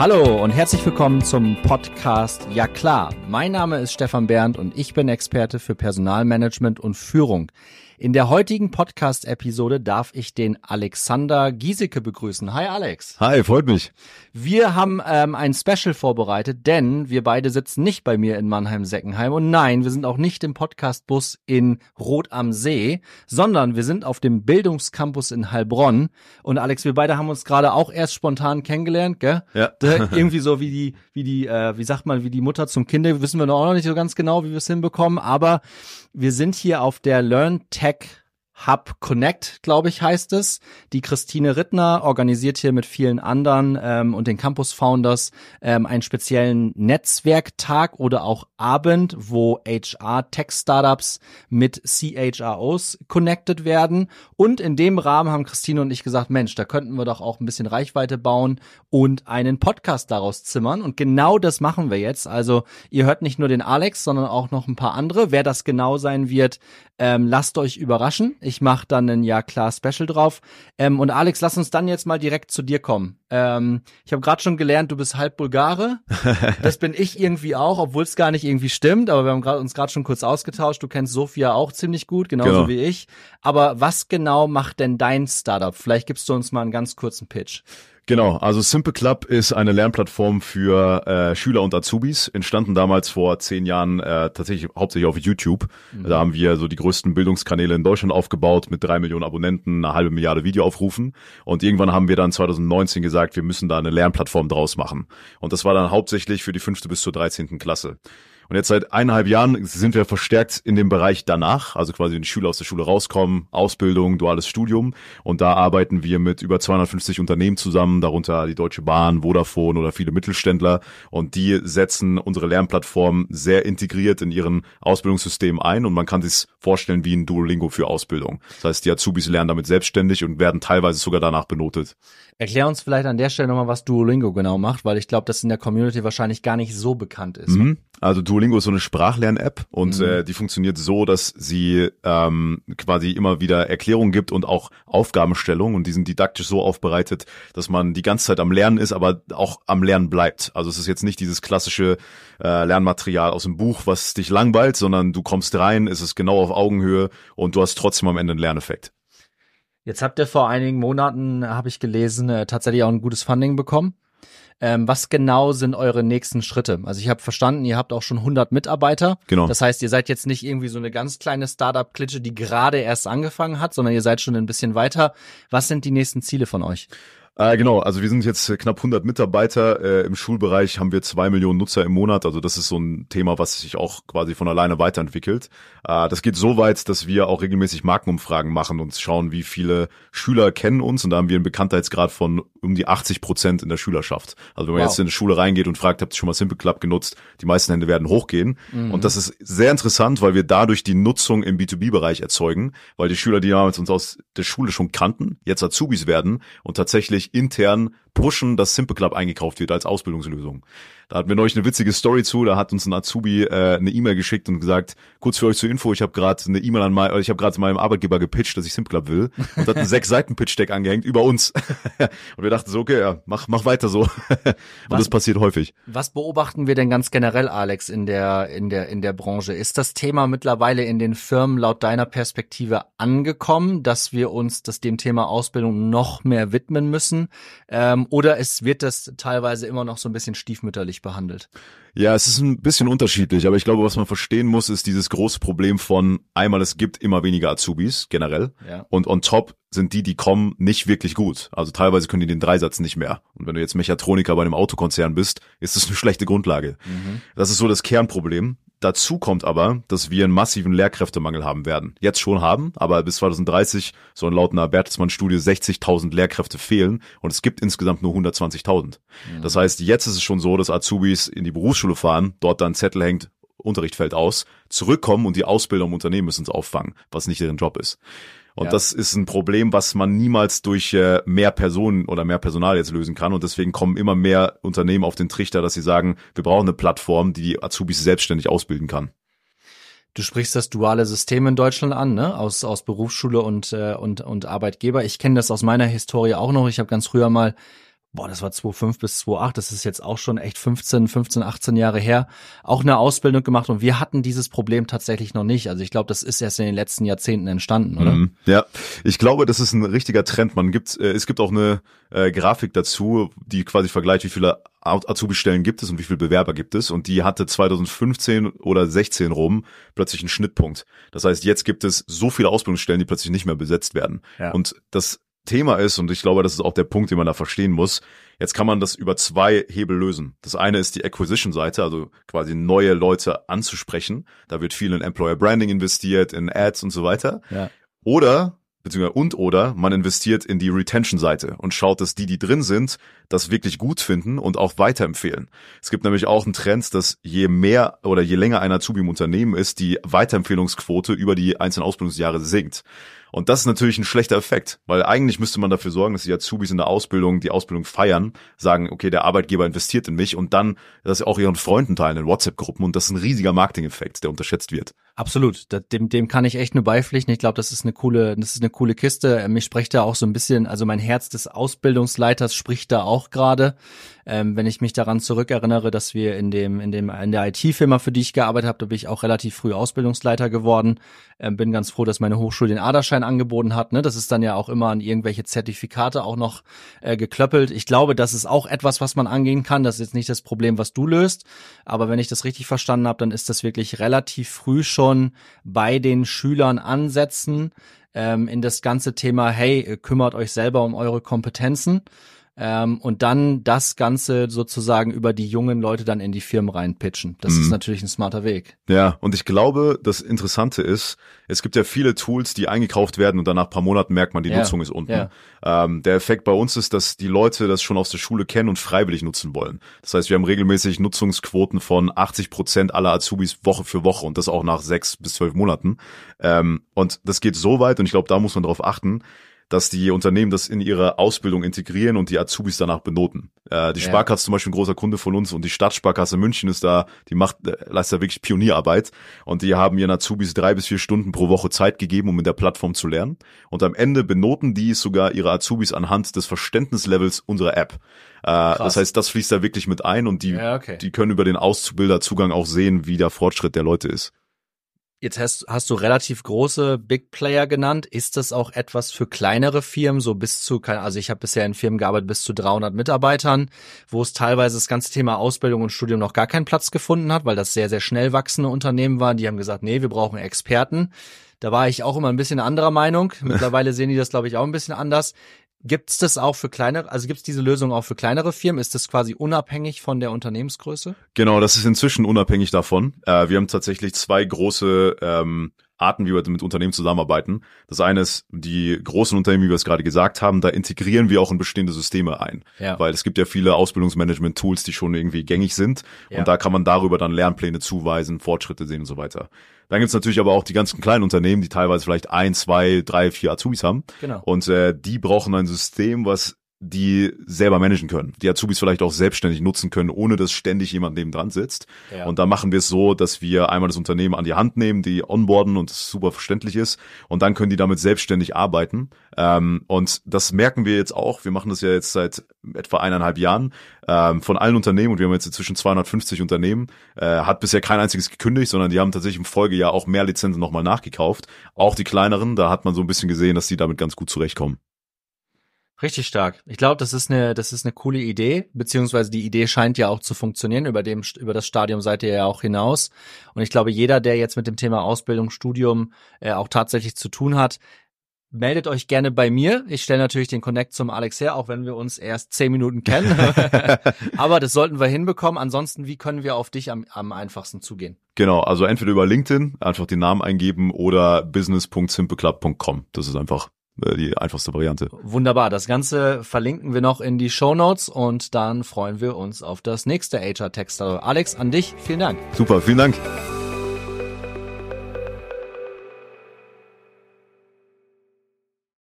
Hallo und herzlich willkommen zum Podcast Ja klar. Mein Name ist Stefan Bernd und ich bin Experte für Personalmanagement und Führung. In der heutigen Podcast-Episode darf ich den Alexander Giesecke begrüßen. Hi Alex. Hi, freut mich. Wir haben ähm, ein Special vorbereitet, denn wir beide sitzen nicht bei mir in Mannheim-Seckenheim und nein, wir sind auch nicht im Podcastbus in Rot am See, sondern wir sind auf dem Bildungscampus in Heilbronn. Und Alex, wir beide haben uns gerade auch erst spontan kennengelernt, gell? Ja. Irgendwie so wie die, wie die, äh, wie sagt man, wie die Mutter zum Kind, wissen wir noch auch noch nicht so ganz genau, wie wir es hinbekommen, aber wir sind hier auf der Learn Tech tech Hub Connect, glaube ich, heißt es. Die Christine Rittner organisiert hier mit vielen anderen ähm, und den Campus Founders ähm, einen speziellen Netzwerktag oder auch Abend, wo HR Tech Startups mit CHROs connected werden. Und in dem Rahmen haben Christine und ich gesagt, Mensch, da könnten wir doch auch ein bisschen Reichweite bauen und einen Podcast daraus zimmern. Und genau das machen wir jetzt. Also ihr hört nicht nur den Alex, sondern auch noch ein paar andere. Wer das genau sein wird, ähm, lasst euch überraschen. Mache dann ein Ja klar Special drauf. Ähm, und Alex, lass uns dann jetzt mal direkt zu dir kommen. Ähm, ich habe gerade schon gelernt, du bist halb Bulgare. Das bin ich irgendwie auch, obwohl es gar nicht irgendwie stimmt. Aber wir haben grad, uns gerade schon kurz ausgetauscht. Du kennst Sophia auch ziemlich gut, genauso Genau. wie ich. Aber was genau macht denn dein Startup? Vielleicht gibst du uns mal einen ganz kurzen Pitch. Genau, also Simple Club ist eine Lernplattform für äh, Schüler und Azubis, entstanden damals vor zehn Jahren äh, tatsächlich hauptsächlich auf YouTube. Da haben wir so die größten Bildungskanäle in Deutschland aufgebaut mit drei Millionen Abonnenten, eine halbe Milliarde Videoaufrufen. Und irgendwann haben wir dann 2019 gesagt, wir müssen da eine Lernplattform draus machen. Und das war dann hauptsächlich für die fünfte bis zur dreizehnten Klasse. Und jetzt seit eineinhalb Jahren sind wir verstärkt in dem Bereich danach, also quasi wenn die Schüler aus der Schule rauskommen, Ausbildung, duales Studium. Und da arbeiten wir mit über 250 Unternehmen zusammen, darunter die Deutsche Bahn, Vodafone oder viele Mittelständler. Und die setzen unsere Lernplattform sehr integriert in ihren Ausbildungssystem ein. Und man kann sich vorstellen wie ein Duolingo für Ausbildung. Das heißt, die Azubis lernen damit selbstständig und werden teilweise sogar danach benotet. Erklär uns vielleicht an der Stelle nochmal, was Duolingo genau macht, weil ich glaube, das in der Community wahrscheinlich gar nicht so bekannt ist. Mhm. Also Duolingo ist so eine Sprachlern-App und äh, die funktioniert so, dass sie ähm, quasi immer wieder Erklärungen gibt und auch Aufgabenstellungen und die sind didaktisch so aufbereitet, dass man die ganze Zeit am Lernen ist, aber auch am Lernen bleibt. Also es ist jetzt nicht dieses klassische äh, Lernmaterial aus dem Buch, was dich langweilt, sondern du kommst rein, es ist genau auf Augenhöhe und du hast trotzdem am Ende einen Lerneffekt. Jetzt habt ihr vor einigen Monaten, habe ich gelesen, äh, tatsächlich auch ein gutes Funding bekommen. Ähm, was genau sind eure nächsten Schritte? Also ich habe verstanden, ihr habt auch schon 100 Mitarbeiter. Genau. Das heißt, ihr seid jetzt nicht irgendwie so eine ganz kleine Startup-Klitsche, die gerade erst angefangen hat, sondern ihr seid schon ein bisschen weiter. Was sind die nächsten Ziele von euch? Äh, genau, also wir sind jetzt knapp 100 Mitarbeiter. Äh, Im Schulbereich haben wir zwei Millionen Nutzer im Monat. Also das ist so ein Thema, was sich auch quasi von alleine weiterentwickelt. Äh, das geht so weit, dass wir auch regelmäßig Markenumfragen machen und schauen, wie viele Schüler kennen uns. Und da haben wir einen Bekanntheitsgrad von um die 80 Prozent in der Schülerschaft. Also wenn man Wow. jetzt in eine Schule reingeht und fragt, habt ihr schon mal Simple Club genutzt? Die meisten Hände werden hochgehen. Und das ist sehr interessant, weil wir dadurch die Nutzung im B2B-Bereich erzeugen, weil die Schüler, die damals uns aus der Schule schon kannten, jetzt Azubis werden und tatsächlich intern pushen, dass Simple Club eingekauft wird als Ausbildungslösung. Da hatten wir neulich eine witzige Story zu, da hat uns ein Azubi äh, eine E-Mail geschickt und gesagt, kurz für euch zur Info, ich habe gerade eine E-Mail an mein, ich habe gerade meinem Arbeitgeber gepitcht, dass ich Simple Club will und hat einen sechs Seiten Pitch Deck angehängt über uns. und wir dachten so, okay, ja, mach mach weiter so. und das passiert häufig. Was beobachten wir denn ganz generell, Alex, in der, in der, in der Branche? Ist das Thema mittlerweile in den Firmen laut deiner Perspektive angekommen, dass wir uns das dem Thema Ausbildung noch mehr widmen müssen? Ähm, oder es wird das teilweise immer noch so ein bisschen stiefmütterlich behandelt? Ja, es ist ein bisschen unterschiedlich, aber ich glaube, was man verstehen muss, ist dieses große Problem von einmal, es gibt immer weniger Azubis generell Ja. und on top sind die, die kommen, nicht wirklich gut. Also teilweise können die den Dreisatz nicht mehr. Und wenn du jetzt Mechatroniker bei einem Autokonzern bist, ist das eine schlechte Grundlage. Das ist so das Kernproblem. Dazu kommt aber, dass wir einen massiven Lehrkräftemangel haben werden. Jetzt schon haben, aber bis 2030 sollen laut einer Bertelsmann-Studie 60.000 Lehrkräfte fehlen und es gibt insgesamt nur 120.000. Das heißt, jetzt ist es schon so, dass Azubis in die Berufsschule fahren, dort dann Zettel hängt, Unterricht fällt aus, zurückkommen und die Ausbilder im Unternehmen müssen es auffangen, was nicht deren Job ist. Und Ja. das ist ein Problem, was man niemals durch äh, mehr Personen oder mehr Personal jetzt lösen kann. Und deswegen kommen immer mehr Unternehmen auf den Trichter, dass sie sagen, wir brauchen eine Plattform, die die Azubis selbstständig ausbilden kann. Du sprichst das duale System in Deutschland an, ne? Aus, aus Berufsschule und, äh, und, und Arbeitgeber. Ich kenne das aus meiner Historie auch noch. Ich habe ganz früher mal boah, das war 2005 bis 2008, das ist jetzt auch schon echt 15, 15, 18 Jahre her, auch eine Ausbildung gemacht und wir hatten dieses Problem tatsächlich noch nicht. Also ich glaube, das ist erst in den letzten Jahrzehnten entstanden, oder? Mhm. Ja, ich glaube, das ist ein richtiger Trend. Man gibt, äh, es gibt auch eine äh, Grafik dazu, die quasi vergleicht, wie viele Azubi-Stellen gibt es und wie viele Bewerber gibt es. Und die hatte 2015 oder 16 rum plötzlich einen Schnittpunkt. Das heißt, jetzt gibt es so viele Ausbildungsstellen, die plötzlich nicht mehr besetzt werden. Ja. Und das Thema ist, und ich glaube, das ist auch der Punkt, den man da verstehen muss, jetzt kann man das über zwei Hebel lösen. Das eine ist die Acquisition-Seite, also quasi neue Leute anzusprechen. Da wird viel in Employer Branding investiert, in Ads und so weiter. Ja. Oder beziehungsweise und oder man investiert in die Retention-Seite und schaut, dass die, die drin sind, das wirklich gut finden und auch weiterempfehlen. Es gibt nämlich auch einen Trend, dass je mehr oder je länger ein Azubi im Unternehmen ist, die Weiterempfehlungsquote über die einzelnen Ausbildungsjahre sinkt. Und das ist natürlich ein schlechter Effekt, weil eigentlich müsste man dafür sorgen, dass die Azubis in der Ausbildung die Ausbildung feiern, sagen, okay, der Arbeitgeber investiert in mich und dann das auch ihren Freunden teilen in WhatsApp-Gruppen und das ist ein riesiger Marketing-Effekt, der unterschätzt wird. Absolut, dem, dem kann ich echt nur beipflichten. Ich glaube, das ist eine coole, das ist eine coole Kiste. Mich spricht da auch so ein bisschen, also mein Herz des Ausbildungsleiters spricht da auch gerade. Ähm, wenn ich mich daran zurückerinnere, dass wir in dem, in dem, in der IT-Firma, für die ich gearbeitet habe, da bin ich auch relativ früh Ausbildungsleiter geworden. Ähm, bin ganz froh, dass meine Hochschule den Aderschein angeboten hat. Ne? Das ist dann ja auch immer an irgendwelche Zertifikate auch noch äh, geklöppelt. Ich glaube, das ist auch etwas, was man angehen kann. Das ist jetzt nicht das Problem, was du löst. Aber wenn ich das richtig verstanden habe, dann ist das wirklich relativ früh schon bei den Schülern ansetzen ähm, in das ganze Thema, hey, kümmert euch selber um eure Kompetenzen ähm, und dann das Ganze sozusagen über die jungen Leute dann in die Firmen reinpitchen. Das mhm. ist natürlich ein smarter Weg. Ja, und ich glaube, das Interessante ist, es gibt ja viele Tools, die eingekauft werden und dann nach paar Monaten merkt man, die ja. Nutzung ist unten. Ja. Ähm, der Effekt bei uns ist, dass die Leute das schon aus der Schule kennen und freiwillig nutzen wollen. Das heißt, wir haben regelmäßig Nutzungsquoten von 80 Prozent aller Azubis Woche für Woche und das auch nach sechs bis zwölf Monaten. Ähm, und das geht so weit und ich glaube, da muss man darauf achten, dass die Unternehmen das in ihre Ausbildung integrieren und die Azubis danach benoten. Äh, die ja. Sparkasse zum Beispiel ein großer Kunde von uns und die Stadtsparkasse München ist da, die macht, äh, leistet da wirklich Pionierarbeit und die haben ihren Azubis drei bis vier Stunden pro Woche Zeit gegeben, um in der Plattform zu lernen. Und am Ende benoten die sogar ihre Azubis anhand des Verständnislevels unserer App. Äh, das heißt, das fließt da wirklich mit ein und die, ja, okay. die können über den Auszubilderzugang auch sehen, wie der Fortschritt der Leute ist. Jetzt hast, hast du relativ große Big Player genannt. Ist das auch etwas für kleinere Firmen, so bis zu, also ich habe bisher in Firmen gearbeitet bis zu 300 Mitarbeitern, wo es teilweise das ganze Thema Ausbildung und Studium noch gar keinen Platz gefunden hat, weil das sehr, sehr schnell wachsende Unternehmen waren. Die haben gesagt, nee, wir brauchen Experten. Da war ich auch immer ein bisschen anderer Meinung. Mittlerweile sehen die das, glaube ich, auch ein bisschen anders. Gibt's das auch für kleinere, also gibt's diese Lösung auch für kleinere Firmen? Ist das quasi unabhängig von der Unternehmensgröße? Genau, das ist inzwischen unabhängig davon. Äh, wir haben tatsächlich zwei große ähm, Arten, wie wir mit Unternehmen zusammenarbeiten. Das eine ist die großen Unternehmen, wie wir es gerade gesagt haben, da integrieren wir auch in bestehende Systeme ein. Ja. Weil es gibt ja viele Ausbildungsmanagement-Tools, die schon irgendwie gängig sind. Ja. Und da kann man darüber dann Lernpläne zuweisen, Fortschritte sehen und so weiter. Dann gibt's natürlich aber auch die ganzen kleinen Unternehmen, die teilweise vielleicht ein, zwei, drei, vier Azubis haben. Genau. Und äh, die brauchen ein System, was die selber managen können, die Azubis vielleicht auch selbstständig nutzen können, ohne dass ständig jemand neben dran sitzt. Ja. Und da machen wir es so, dass wir einmal das Unternehmen an die Hand nehmen, die onboarden und es super verständlich ist und dann können die damit selbstständig arbeiten. Ähm, und das merken wir jetzt auch. Wir machen das ja jetzt seit etwa eineinhalb Jahren ähm, von allen Unternehmen und wir haben jetzt inzwischen 250 Unternehmen. Äh, hat bisher kein einziges gekündigt, sondern die haben tatsächlich im Folgejahr auch mehr Lizenzen nochmal nachgekauft. Auch die kleineren, da hat man so ein bisschen gesehen, dass die damit ganz gut zurechtkommen. Richtig stark. Ich glaube, das ist eine, das ist eine coole Idee, beziehungsweise die Idee scheint ja auch zu funktionieren. Über dem, über das Stadium seid ihr ja auch hinaus. Und ich glaube, jeder, der jetzt mit dem Thema Ausbildung, Studium äh, auch tatsächlich zu tun hat, meldet euch gerne bei mir. Ich stelle natürlich den Connect zum Alex her, auch wenn wir uns erst zehn Minuten kennen. Aber das sollten wir hinbekommen. Ansonsten, wie können wir auf dich am, am einfachsten zugehen? Genau, also entweder über LinkedIn, einfach den Namen eingeben oder business.simpleclub.com. Das ist einfach die einfachste Variante. Wunderbar. Das Ganze verlinken wir noch in die Show Notes und dann freuen wir uns auf das nächste HR Text. Alex, an dich, vielen Dank. Super, vielen Dank.